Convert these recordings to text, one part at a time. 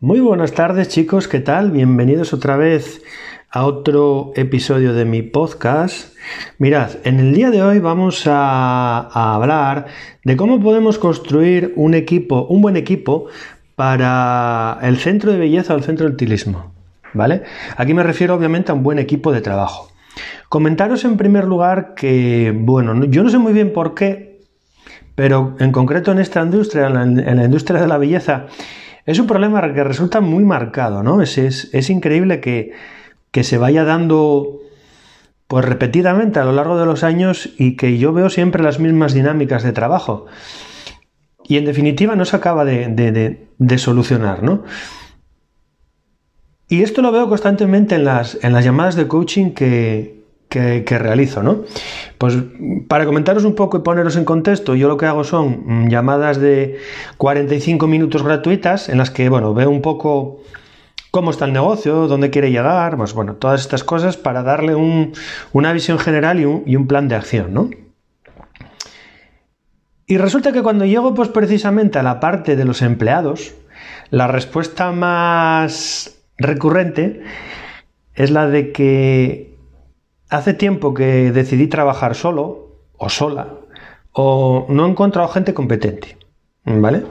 Muy buenas tardes chicos, ¿qué tal? Bienvenidos otra vez a otro episodio de mi podcast. Mirad, en el día de hoy vamos a, hablar de cómo podemos construir un equipo, un buen equipo para el centro de belleza o el centro de utilismo. ¿Vale? Aquí me refiero obviamente a un buen equipo de trabajo. Comentaros en primer lugar que, bueno, yo no sé muy bien por qué, pero en concreto en esta industria, en la industria de la belleza, es un problema que resulta muy marcado, ¿no? Es, es, es increíble que, que, se vaya dando pues repetidamente a lo largo de los años y que yo veo siempre las mismas dinámicas de trabajo. Y en definitiva no se acaba de, de, de, solucionar, ¿no? Y esto lo veo constantemente en las, en las llamadas de coaching que, que, realizo, ¿no? Pues para comentaros un poco y poneros en contexto, yo lo que hago son llamadas de 45 minutos gratuitas en las que, bueno, veo un poco cómo está el negocio, dónde quiere llegar, pues bueno, todas estas cosas para darle un, una visión general y un, y un, plan de acción, ¿no? Y resulta que cuando llego pues precisamente a la parte de los empleados, la respuesta más recurrente es la de que Hace tiempo que decidí trabajar solo o sola o no he encontrado gente competente, ¿vale?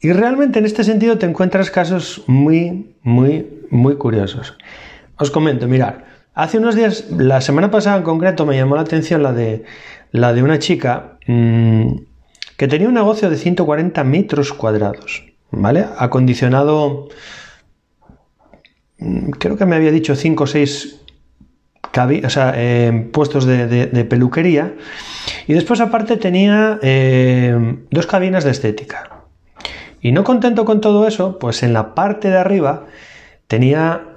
Y realmente en este sentido te encuentras casos muy, muy, muy curiosos. Os comento, mirar, hace unos días, la semana pasada en concreto, me llamó la atención la de, la de una chica mmm, que tenía un negocio de 140 metros cuadrados, ¿vale? Acondicionado Mm, creo que me había dicho 5 o 6 o sea, eh, puestos de, peluquería. Y después aparte tenía eh, dos cabinas de estética. Y no contento con todo eso, pues en la parte de arriba tenía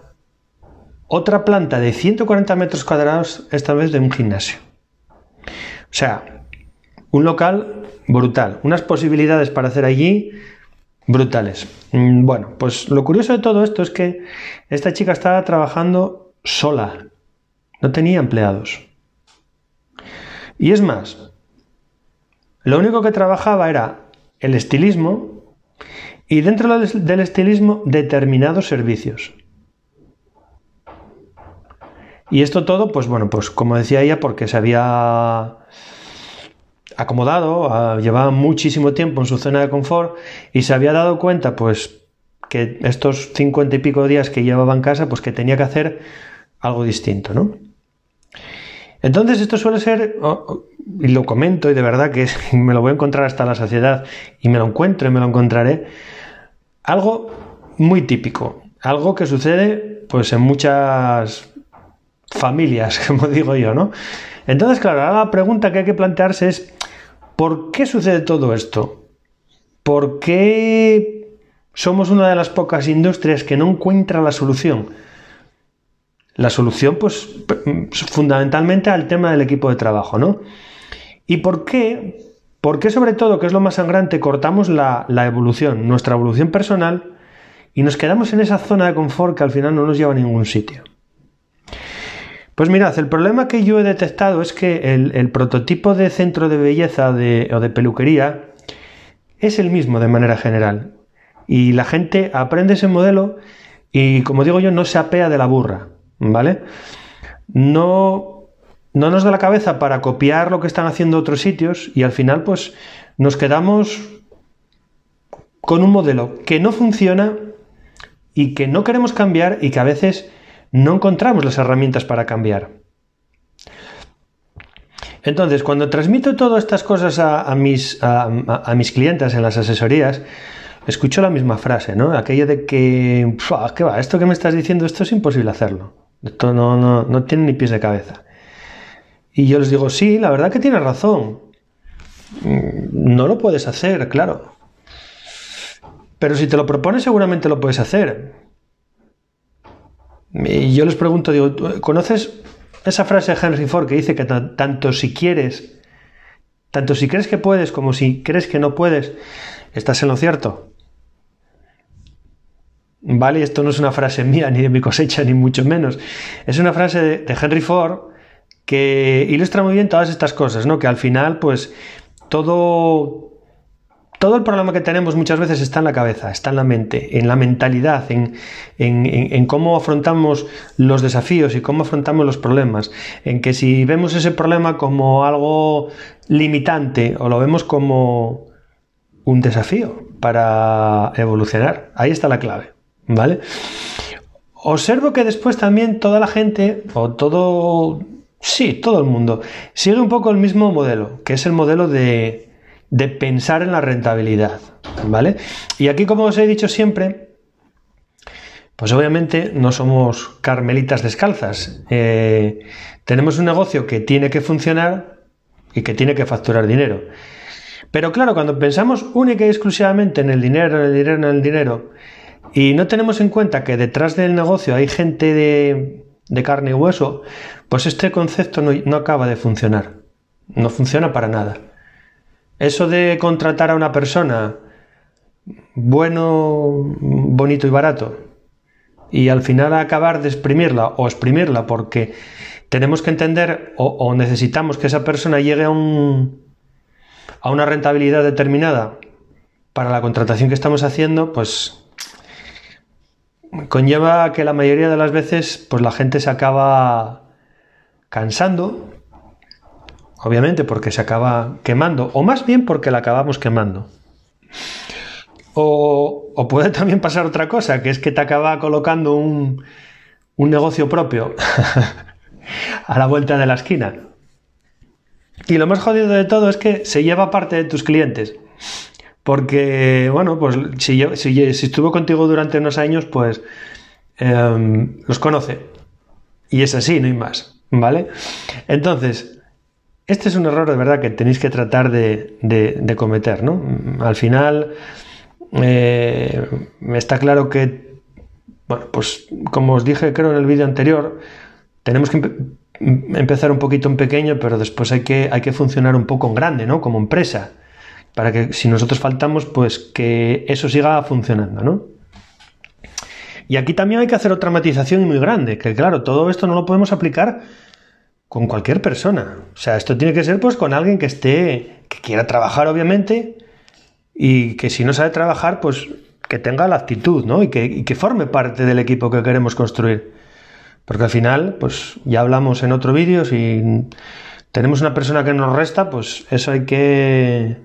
otra planta de 140 metros cuadrados, esta vez de un gimnasio. O sea, un local brutal, unas posibilidades para hacer allí brutales. Mm, bueno, pues lo curioso de todo esto es que esta chica estaba trabajando sola, no tenía empleados. Y es más, lo único que trabajaba era el estilismo y dentro del estilismo determinados servicios. Y esto todo, pues bueno, pues como decía ella, porque se había acomodado, llevaba muchísimo tiempo en su zona de confort y se había dado cuenta, pues, que estos cincuenta y pico días que llevaba en casa, pues que tenía que hacer algo distinto, ¿no? Entonces esto suele ser, y lo comento y de verdad que me lo voy a encontrar hasta la saciedad y me lo encuentro y me lo encontraré, algo muy típico, algo que sucede pues en muchas familias, como digo yo, ¿no? Entonces, claro, ahora la pregunta que hay que plantearse es, ¿por qué sucede todo esto? ¿Por qué somos una de las pocas industrias que no encuentra la solución? La solución, pues, fundamentalmente al tema del equipo de trabajo, ¿no? ¿Y por qué? ¿Por qué, sobre todo, que es lo más sangrante, cortamos la, la evolución, nuestra evolución personal, y nos quedamos en esa zona de confort que al final no nos lleva a ningún sitio? Pues mirad, el problema que yo he detectado es que el, prototipo de centro de belleza o de peluquería es el mismo de manera general. Y la gente aprende ese modelo y, como digo yo, no se apea de la burra, ¿vale? No, no nos da la cabeza para copiar lo que están haciendo otros sitios y al final, pues, nos quedamos con un modelo que no funciona y que no queremos cambiar y que a veces no encontramos las herramientas para cambiar. Entonces, cuando transmito todas estas cosas a, mis, a, mis clientes en las asesorías, escucho la misma frase, ¿no? Aquello de que, ¿qué va? Esto que me estás diciendo, esto es imposible hacerlo. Esto no, no, no tiene ni pies de cabeza. Y yo les digo, sí, la verdad que tienes razón. No lo puedes hacer, claro. Pero si te lo propones, seguramente lo puedes hacer. Yo les pregunto, digo, ¿conoces esa frase de Henry Ford que dice que tanto si quieres, tanto si crees que puedes como si crees que no puedes, estás en lo cierto? Vale, esto no es una frase mía, ni de mi cosecha, ni mucho menos. Es una frase de, de Henry Ford que ilustra muy bien todas estas cosas, ¿no? Que al final, pues, todo todo el problema que tenemos muchas veces está en la cabeza, está en la mente, en la mentalidad, en, cómo afrontamos los desafíos y cómo afrontamos los problemas. En que si vemos ese problema como algo limitante o lo vemos como un desafío para evolucionar, ahí está la clave, ¿vale? Observo que después también toda la gente, o todo, sí, todo el mundo, sigue un poco el mismo modelo, que es el modelo de de pensar en la rentabilidad, ¿vale? Y aquí, como os he dicho siempre, pues obviamente no somos carmelitas descalzas. Eh, tenemos un negocio que tiene que funcionar y que tiene que facturar dinero. Pero claro, cuando pensamos única y exclusivamente en el dinero, en el dinero, en el dinero, y no tenemos en cuenta que detrás del negocio hay gente de, carne y hueso, pues este concepto no acaba de funcionar. No funciona para nada. Eso de contratar a una persona bueno, bonito y barato y al final acabar de exprimirla o exprimirla porque tenemos que entender o, necesitamos que esa persona llegue a, un, a una rentabilidad determinada para la contratación que estamos haciendo, pues conlleva que la mayoría de las veces pues la gente se acaba cansando obviamente porque se acaba quemando, o más bien porque la acabamos quemando. O, puede también pasar otra cosa, que es que te acaba colocando un, un negocio propio a la vuelta de la esquina. Y lo más jodido de todo es que se lleva parte de tus clientes. Porque, bueno, pues si, estuvo contigo durante unos años, pues em, los conoce. Y es así, no hay más. ¿Vale? Entonces, este es un error de verdad que tenéis que tratar de, cometer, ¿no? Al final, eh, está claro que, bueno, pues como os dije creo en el vídeo anterior, tenemos que empezar un poquito en pequeño, pero después hay que, hay que funcionar un poco en grande, ¿no? Como empresa, para que si nosotros faltamos, pues que eso siga funcionando, ¿no? Y aquí también hay que hacer otra matización muy grande, que claro, todo esto no lo podemos aplicar con cualquier persona. O sea, esto tiene que ser pues con alguien que esté, que quiera trabajar obviamente y que si no sabe trabajar pues que tenga la actitud, ¿no? Y que, que forme parte del equipo que queremos construir. Porque al final, pues ya hablamos en otro vídeo, si tenemos una persona que nos resta, pues eso hay que...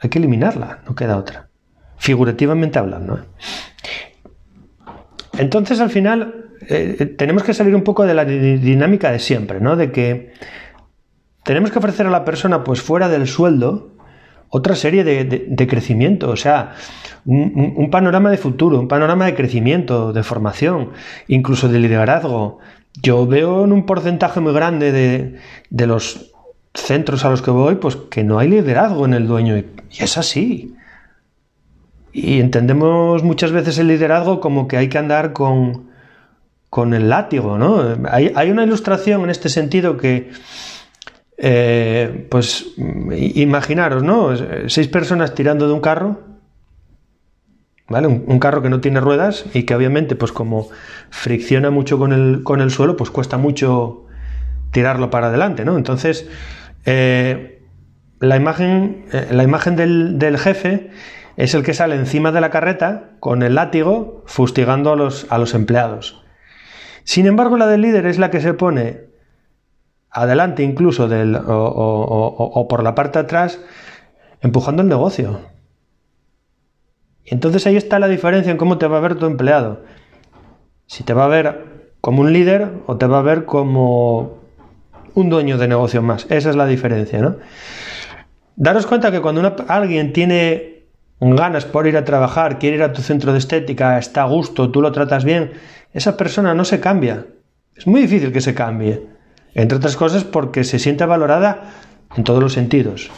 Hay que eliminarla, no queda otra. Figurativamente hablando. ¿eh? Entonces al final eh, tenemos que salir un poco de la dinámica de siempre, ¿no? De que tenemos que ofrecer a la persona, pues fuera del sueldo, otra serie de, crecimiento, o sea, un, panorama de futuro, un panorama de crecimiento, de formación, incluso de liderazgo. Yo veo en un porcentaje muy grande de, los centros a los que voy, pues que no hay liderazgo en el dueño, y es así. Y entendemos muchas veces el liderazgo como que hay que andar con, con el látigo, ¿no? Hay, una ilustración en este sentido que, eh, pues, imaginaros, ¿no? Seis personas tirando de un carro, ¿vale? Un, carro que no tiene ruedas y que obviamente, pues como fricciona mucho con el, con el suelo, pues cuesta mucho tirarlo para adelante, ¿no? Entonces, eh, la imagen, eh, la imagen del, del, jefe es el que sale encima de la carreta con el látigo fustigando a los, a los empleados. Sin embargo, la del líder es la que se pone adelante incluso del, o, por la parte de atrás, empujando el negocio. Y entonces ahí está la diferencia en cómo te va a ver tu empleado. Si te va a ver como un líder o te va a ver como un dueño de negocio más. Esa es la diferencia, ¿no? Daros cuenta que cuando alguien tiene ganas por ir a trabajar, quiere ir a tu centro de estética, está a gusto, tú lo tratas bien, esa persona no se cambia. Es muy difícil que se cambie. Entre otras cosas porque se siente valorada en todos los sentidos.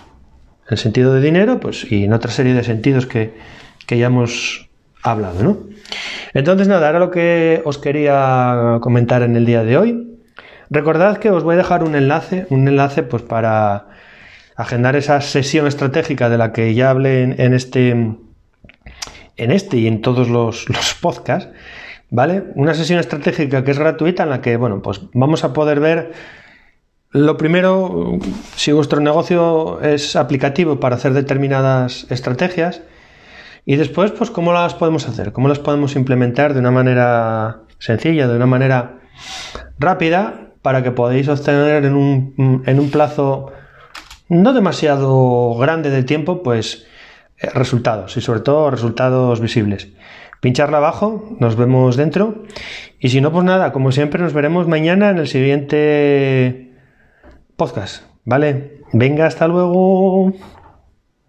En el sentido de dinero, pues, y en otra serie de sentidos que, ya hemos hablado, ¿no? Entonces, nada, ahora lo que os quería comentar en el día de hoy. Recordad que os voy a dejar un enlace, un enlace pues para agendar esa sesión estratégica de la que ya hablé en, este en este y en todos los, podcasts ¿vale? Una sesión estratégica que es gratuita en la que, bueno, pues vamos a poder ver lo primero, si vuestro negocio es aplicativo para hacer determinadas estrategias, y después, pues, ¿cómo las podemos hacer? ¿Cómo las podemos implementar de una manera sencilla, de una manera rápida, para que podáis obtener en un, en un plazo no demasiado grande de tiempo, pues, eh, resultados y sobre todo resultados visibles. Pincharla abajo, nos vemos dentro. Y si no, pues nada, como siempre, nos veremos mañana en el siguiente podcast. ¿Vale? Venga, hasta luego.